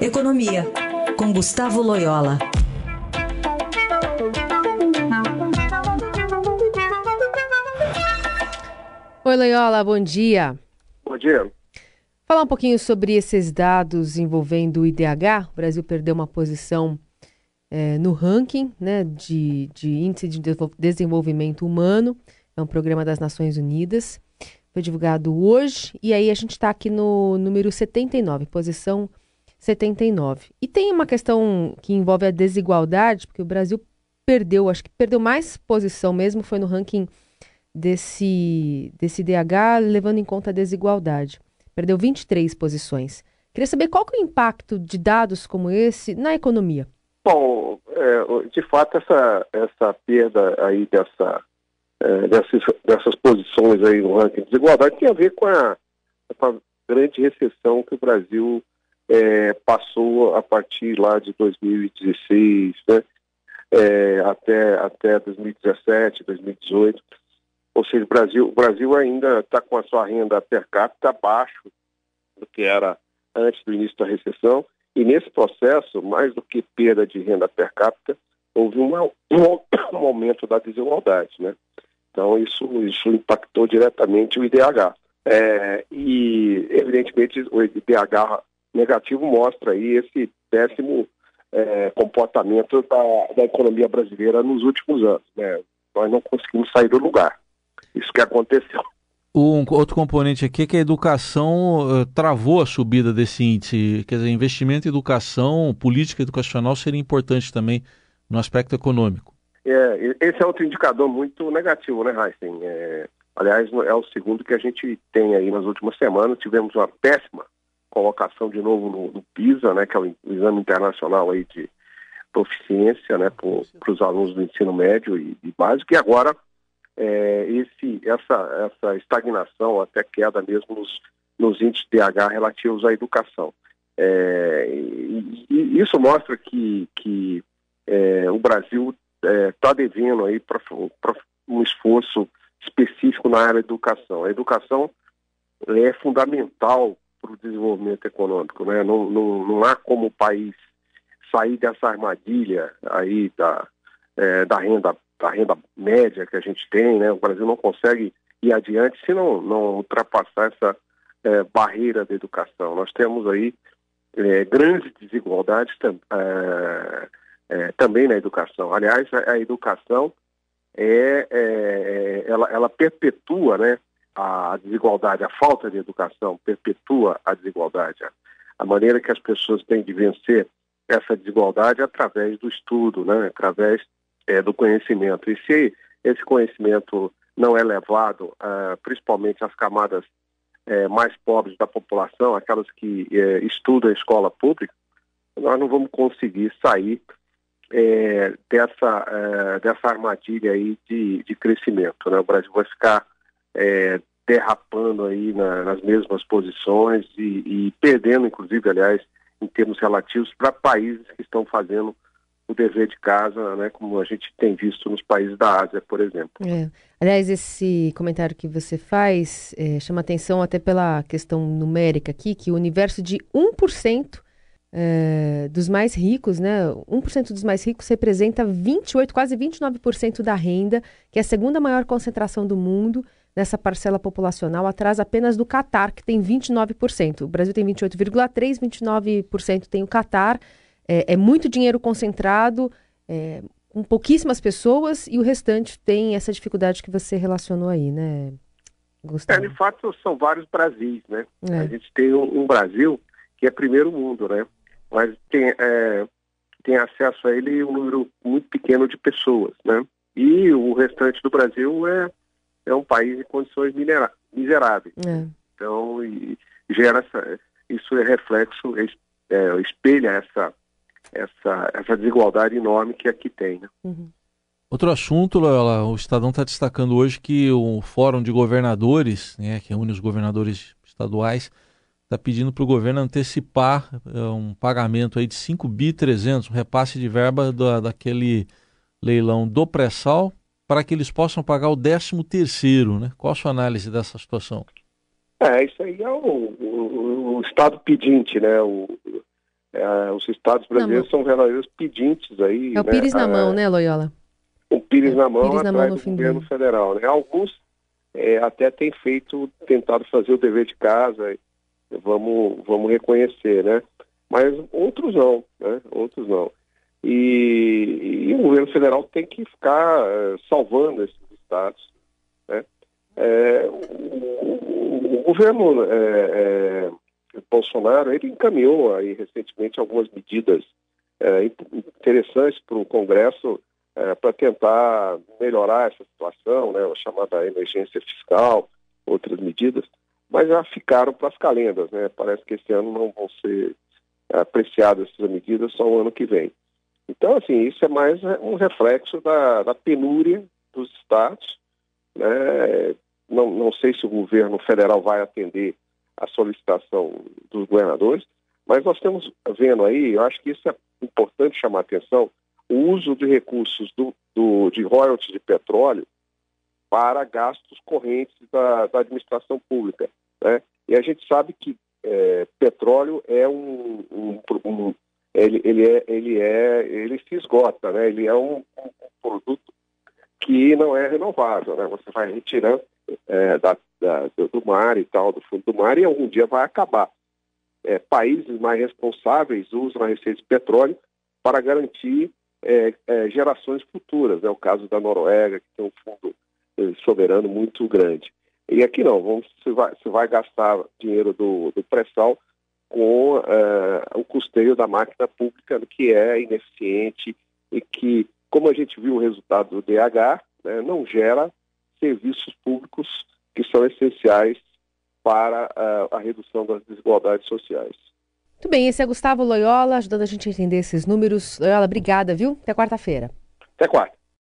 Economia, com Gustavo Loyola. Oi, Loyola, bom dia. Bom dia. Falar um pouquinho sobre esses dados envolvendo o IDH. O Brasil perdeu uma posição é, no ranking né, de, de Índice de Desenvolvimento Humano. É um programa das Nações Unidas. Foi divulgado hoje. E aí a gente está aqui no número 79, posição 79. E tem uma questão que envolve a desigualdade, porque o Brasil perdeu, acho que perdeu mais posição mesmo, foi no ranking desse, desse DH, levando em conta a desigualdade. Perdeu 23 posições. Queria saber qual que é o impacto de dados como esse na economia. Bom, é, de fato, essa, essa perda aí dessa, é, dessas, dessas posições aí no ranking de desigualdade tem a ver com a, com a grande recessão que o Brasil é, passou a partir lá de 2016, né? É, até, até 2017, 2018. Ou seja, o Brasil, o Brasil ainda está com a sua renda per capita abaixo do que era antes do início da recessão. E nesse processo, mais do que perda de renda per capita, houve uma, um aumento da desigualdade. Né? Então, isso, isso impactou diretamente o IDH. É, e, evidentemente, o IDH negativo mostra aí esse péssimo é, comportamento da, da, economia brasileira nos últimos anos. Né? Nós não conseguimos sair do lugar. Isso que aconteceu. Um outro componente aqui é que a educação uh, travou a subida desse índice. Quer dizer, investimento em educação, política educacional seria importante também no aspecto econômico. É, esse é outro indicador muito negativo, né, Heisen? É, aliás, é o segundo que a gente tem aí nas últimas semanas. Tivemos uma péssima colocação de novo no, no PISA, né, que é o exame internacional aí de proficiência, né, para os alunos do ensino médio e, e básico, e agora é, esse, essa, essa estagnação, até queda mesmo nos, nos índices DH relativos à educação. É, e, e, isso mostra que, que é, o Brasil está é, devendo aí para um esforço específico na área da educação. A educação é fundamental para o desenvolvimento econômico. Né? Não, não, não há como o país sair dessa armadilha aí da, é, da, renda, da renda média que a gente tem. Né? O Brasil não consegue ir adiante se não, não ultrapassar essa é, barreira da educação. Nós temos aí é, grandes desigualdades é, é, também na educação. Aliás, a, a educação é, é, ela, ela perpetua né, a desigualdade, a falta de educação perpetua a desigualdade. A maneira que as pessoas têm de vencer essa desigualdade é através do estudo, né? através é, do conhecimento. E se esse conhecimento não é levado, uh, principalmente às camadas é, mais pobres da população, aquelas que é, estudam em escola pública, nós não vamos conseguir sair é, dessa, dessa armadilha aí de, de crescimento. Né? O Brasil vai ficar derrapando aí na, nas mesmas posições e, e, perdendo, inclusive, aliás, em termos relativos, para países que estão fazendo o dever de casa, né, como a gente tem visto nos países da Ásia, por exemplo. É. Aliás, esse comentário que você faz é, chama atenção até pela questão numérica aqui, que o universo de 1% é, dos mais ricos, né? 1% dos mais ricos representa 28, quase 29% da renda, que é a segunda maior concentração do mundo nessa parcela populacional, atrás apenas do Catar, que tem 29%. O Brasil tem 28,3%, 29% tem o Catar. É, é, muito dinheiro concentrado, é, com pouquíssimas pessoas, e o restante tem essa dificuldade que você relacionou aí, né, Gustavo? É, de fato, são vários Brasis, né? É. A gente tem um, um Brasil que é primeiro mundo, né? mas tem, é, tem acesso a ele um número muito pequeno de pessoas, né? E o restante do Brasil é, é um país em condições miseráveis. É. Então, e, gera essa, isso é reflexo, é, é, espelha essa, essa, essa desigualdade enorme que aqui tem, né? Uhum. Outro assunto, Loyola, o Estadão está destacando hoje que o Fórum de Governadores, né, que reúne os governadores estaduais, está pedindo para o governo antecipar uh, um pagamento aí de 5 bi 300, um repasse de verba da, daquele leilão do pré-sal para que eles possam pagar o 13 terceiro, né? Qual a sua análise dessa situação? É, isso aí é o, o, o Estado pedinte, né? O, é, os estados brasileiros são verdadeiros pedintes aí. É o né, pires na mão, né, Loyola? O pires é, na mão pires atrás na mão do governo do... federal. Né? Alguns é, até têm feito, tentado fazer o dever de casa, vamos, vamos reconhecer, né? Mas outros não, né? Outros não. E, e o governo federal tem que ficar é, salvando esses estados, né? É, o, o, governo é, Bolsonaro, ele encaminhou aí recentemente algumas medidas é, interessantes para o Congresso é, para tentar melhorar essa situação, né, a chamada emergência fiscal, outras medidas, mas já ficaram para as calendas, né? Parece que esse ano não vão ser apreciadas essas medidas só o ano que vem. Então, assim, isso é mais um reflexo da, da penúria dos estados. Né? Não, não sei se o governo federal vai atender a solicitação dos governadores, mas nós estamos vendo aí, eu acho que isso é importante chamar a atenção, o uso de recursos do, do, de royalties de petróleo para gastos correntes da, da administração pública. Né? E a gente sabe que é, petróleo é um, um, um, ele, ele, é, ele é ele se esgota, né? Ele é um, um produto que não é renovável, né? Você vai retirando é, da, da, do mar e tal, do fundo do mar, e algum dia vai acabar. É, países mais responsáveis usam a receita de petróleo para garantir é, é, gerações futuras. É né? o caso da Noruega, que tem um fundo é, soberano muito grande. E aqui não, vamos, você, vai, você vai gastar dinheiro do, do pré-sal com é, o custeio da máquina pública, que é ineficiente e que, como a gente viu o resultado do DH, né, não gera serviços públicos que são essenciais para a, a redução das desigualdades sociais. Muito bem, esse é Gustavo Loyola, ajudando a gente a entender esses números. Loyola, obrigada, viu? Até quarta-feira. Até quarta.